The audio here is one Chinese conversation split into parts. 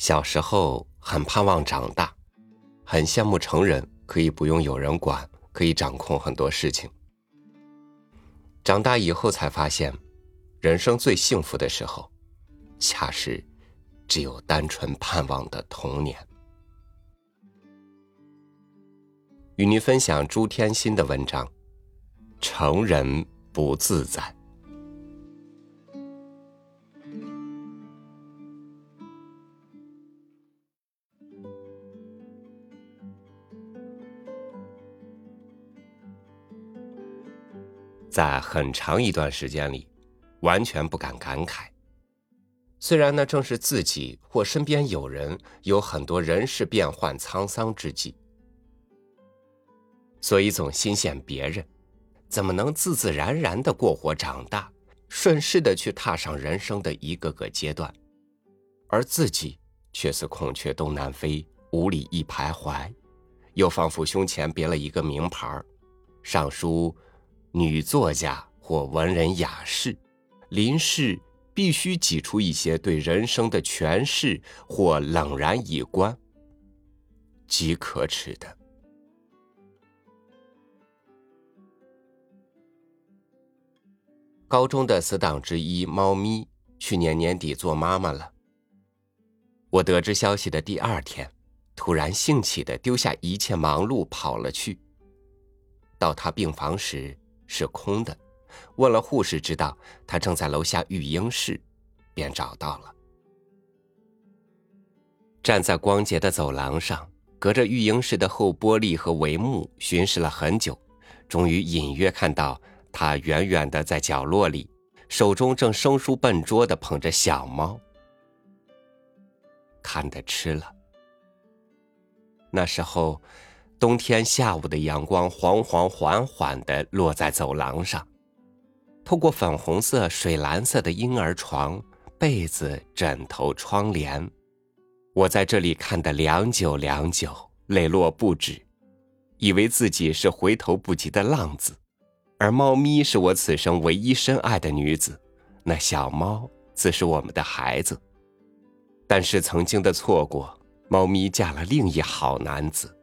小时候很盼望长大，很羡慕成人可以不用有人管，可以掌控很多事情。长大以后才发现，人生最幸福的时候，恰是只有单纯盼望的童年。与您分享朱天心的文章：成人不自在。在很长一段时间里，完全不敢感慨。虽然那正是自己或身边有人有很多人事变幻沧桑之际，所以总心羡别人怎么能自自然然的过活长大，顺势的去踏上人生的一个个阶段，而自己却似孔雀东南飞，无里一徘徊，又仿佛胸前别了一个名牌，上书。女作家或文人雅士，临世必须挤出一些对人生的诠释或冷然以观，极可耻的。高中的死党之一猫咪，去年年底做妈妈了。我得知消息的第二天，突然兴起的丢下一切忙碌跑了去。到他病房时。是空的，问了护士，知道他正在楼下育婴室，便找到了。站在光洁的走廊上，隔着育婴室的厚玻璃和帷幕，巡视了很久，终于隐约看到他远远的在角落里，手中正生疏笨拙的捧着小猫，看得吃了。那时候。冬天下午的阳光黄黄缓缓的落在走廊上，透过粉红色、水蓝色的婴儿床、被子、枕头、窗帘，我在这里看得良久良久，泪落不止，以为自己是回头不及的浪子，而猫咪是我此生唯一深爱的女子，那小猫自是我们的孩子。但是曾经的错过，猫咪嫁了另一好男子。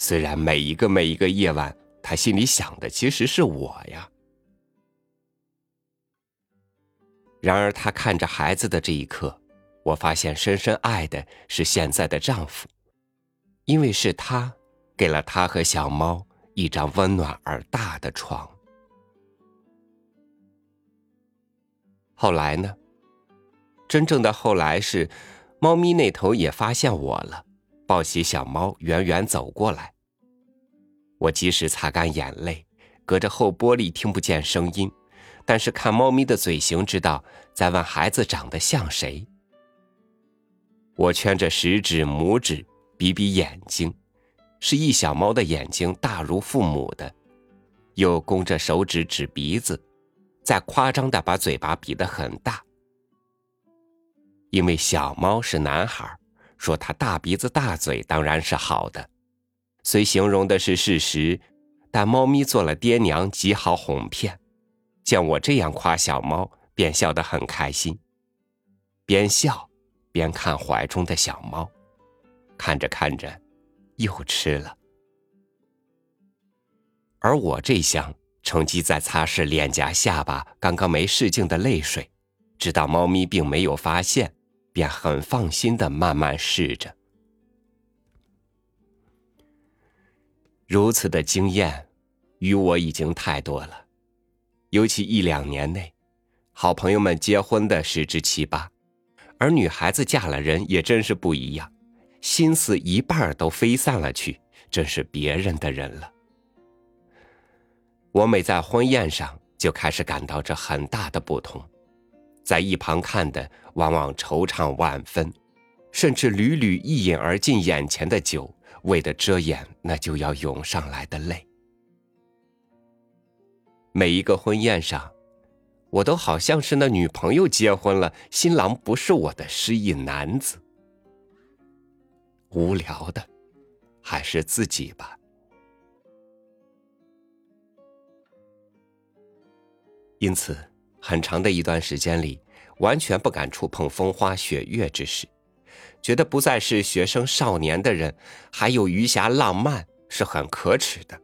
虽然每一个每一个夜晚，他心里想的其实是我呀。然而，他看着孩子的这一刻，我发现深深爱的是现在的丈夫，因为是他给了他和小猫一张温暖而大的床。后来呢？真正的后来是，猫咪那头也发现我了。抱起小猫，远远走过来。我及时擦干眼泪，隔着厚玻璃听不见声音，但是看猫咪的嘴型，知道在问孩子长得像谁。我圈着食指、拇指比比眼睛，是一小猫的眼睛大如父母的，又弓着手指指鼻子，再夸张的把嘴巴比得很大，因为小猫是男孩。说他大鼻子大嘴当然是好的，虽形容的是事实，但猫咪做了爹娘极好哄骗。见我这样夸小猫，便笑得很开心，边笑边看怀中的小猫，看着看着，又吃了。而我这厢趁机在擦拭脸颊下巴刚刚没拭净的泪水，知道猫咪并没有发现。便很放心的慢慢试着，如此的经验，与我已经太多了。尤其一两年内，好朋友们结婚的十之七八，而女孩子嫁了人也真是不一样，心思一半都飞散了去，真是别人的人了。我每在婚宴上，就开始感到这很大的不同。在一旁看的往往惆怅万分，甚至屡屡一饮而尽眼前的酒，为的遮掩那就要涌上来的泪。每一个婚宴上，我都好像是那女朋友结婚了，新郎不是我的失意男子。无聊的，还是自己吧。因此。很长的一段时间里，完全不敢触碰风花雪月之事，觉得不再是学生少年的人，还有余暇浪漫是很可耻的。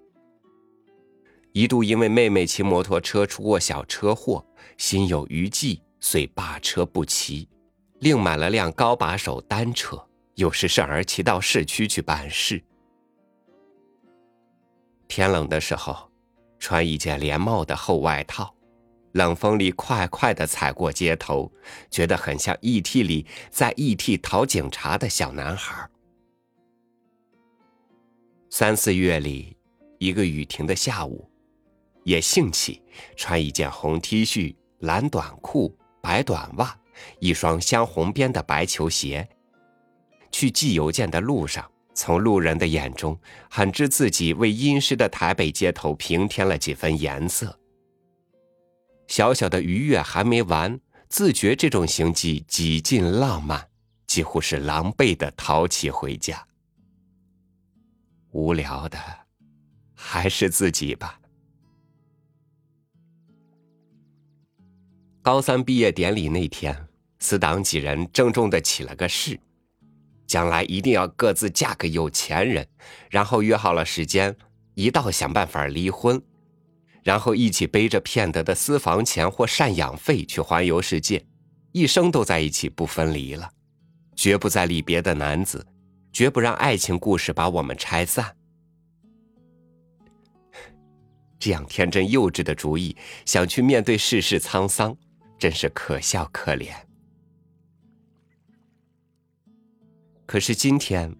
一度因为妹妹骑摩托车出过小车祸，心有余悸，遂罢车不骑，另买了辆高把手单车，有时甚而骑到市区去办事。天冷的时候，穿一件连帽的厚外套。冷风里快快的踩过街头，觉得很像 E.T. 里在 E.T. 讨警察的小男孩。三四月里，一个雨停的下午，也兴起穿一件红 T 恤、蓝短裤、白短袜，一双镶红边的白球鞋，去寄邮件的路上，从路人的眼中，很知自己为阴湿的台北街头平添了几分颜色。小小的愉悦还没完，自觉这种行迹几近浪漫，几乎是狼狈的逃起回家。无聊的，还是自己吧。高三毕业典礼那天，死党几人郑重的起了个誓，将来一定要各自嫁个有钱人，然后约好了时间，一道想办法离婚。然后一起背着骗得的私房钱或赡养费去环游世界，一生都在一起不分离了，绝不再离别的男子，绝不让爱情故事把我们拆散。这样天真幼稚的主意，想去面对世事沧桑，真是可笑可怜。可是今天，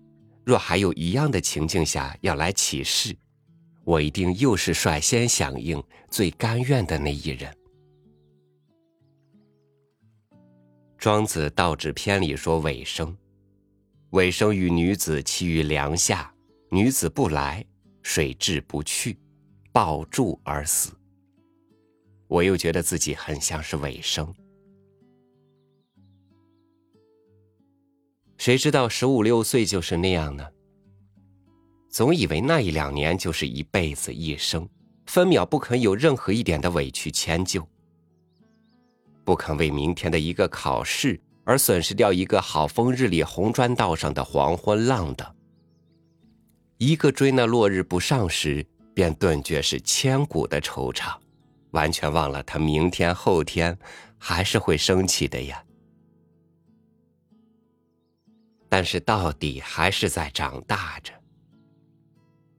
若还有一样的情境下要来起誓。我一定又是率先响应、最甘愿的那一人。庄子《道直篇》里说：“尾生，尾生与女子栖于梁下，女子不来，水至不去，抱柱而死。”我又觉得自己很像是尾生。谁知道十五六岁就是那样呢？总以为那一两年就是一辈子一生，分秒不肯有任何一点的委屈迁就，不肯为明天的一个考试而损失掉一个好风日里红砖道上的黄昏浪的。一个追那落日不上时，便顿觉是千古的惆怅，完全忘了他明天后天还是会升起的呀。但是到底还是在长大着。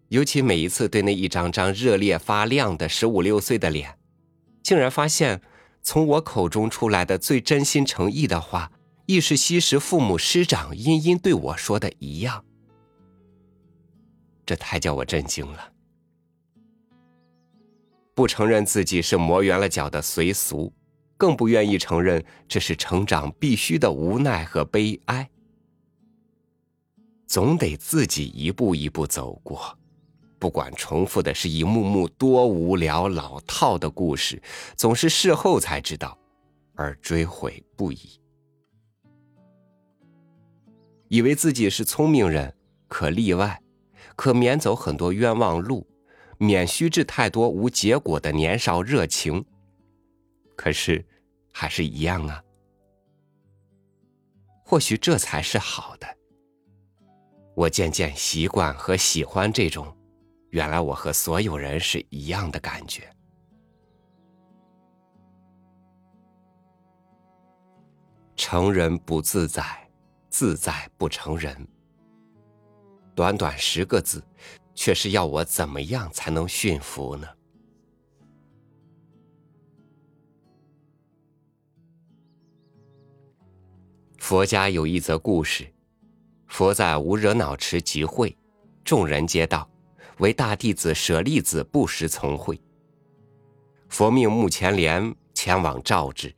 尤其每一次对那一张张热烈发亮的十五六岁的脸，竟然发现，从我口中出来的最真心诚意的话，亦是昔时父母师长殷殷对我说的一样。这太叫我震惊了。不承认自己是磨圆了脚的随俗，更不愿意承认这是成长必须的无奈和悲哀。总得自己一步一步走过。不管重复的是一幕幕多无聊老套的故事，总是事后才知道，而追悔不已。以为自己是聪明人，可例外，可免走很多冤枉路，免虚掷太多无结果的年少热情。可是，还是一样啊。或许这才是好的。我渐渐习惯和喜欢这种。原来我和所有人是一样的感觉。成人不自在，自在不成人。短短十个字，却是要我怎么样才能驯服呢？佛家有一则故事：佛在无惹恼池集会，众人皆道。为大弟子舍利子不时从会。佛命目犍连前往召之，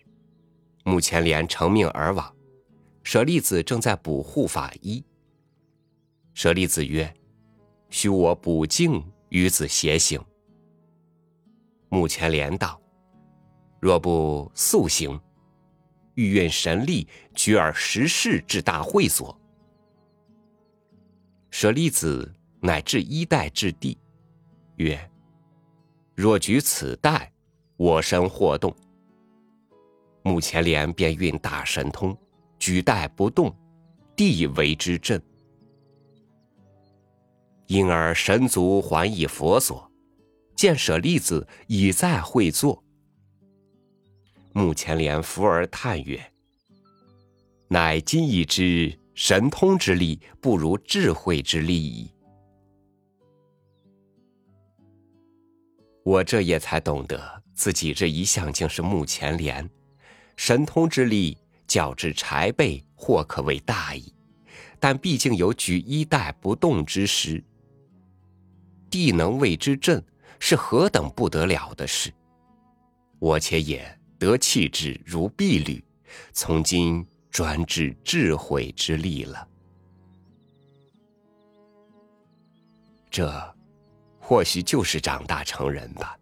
目犍连乘命而往，舍利子正在补护法衣。舍利子曰：“须我补净与子偕行。”目犍连道：“若不速行，欲愿神力举而实事至大会所。”舍利子。乃至衣带至地，曰：“若举此带，我身或动。”目前连便运大神通，举带不动，地为之震。因而神足还以佛所，见舍利子已在会坐。目前连伏而叹曰：“乃今已知神通之力不如智慧之力矣。”我这也才懂得自己这一向竟是目前连，神通之力较之柴背或可谓大矣，但毕竟有举一代不动之时。地能为之震，是何等不得了的事！我且也得气质如碧缕，从今专治智慧之力了。这，或许就是长大成人吧。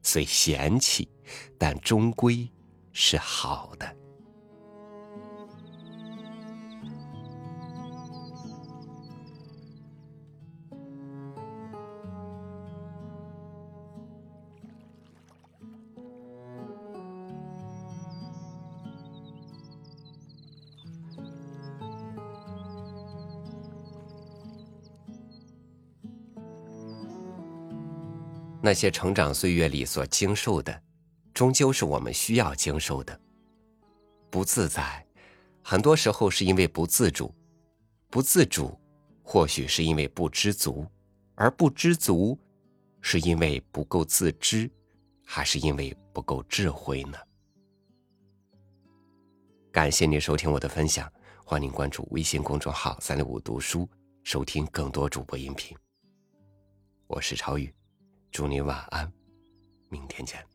虽嫌弃，但终归是好的。那些成长岁月里所经受的，终究是我们需要经受的。不自在，很多时候是因为不自主；不自主，或许是因为不知足；而不知足，是因为不够自知，还是因为不够智慧呢？感谢您收听我的分享，欢迎关注微信公众号“三六五读书”，收听更多主播音频。我是超宇。祝你晚安，明天见。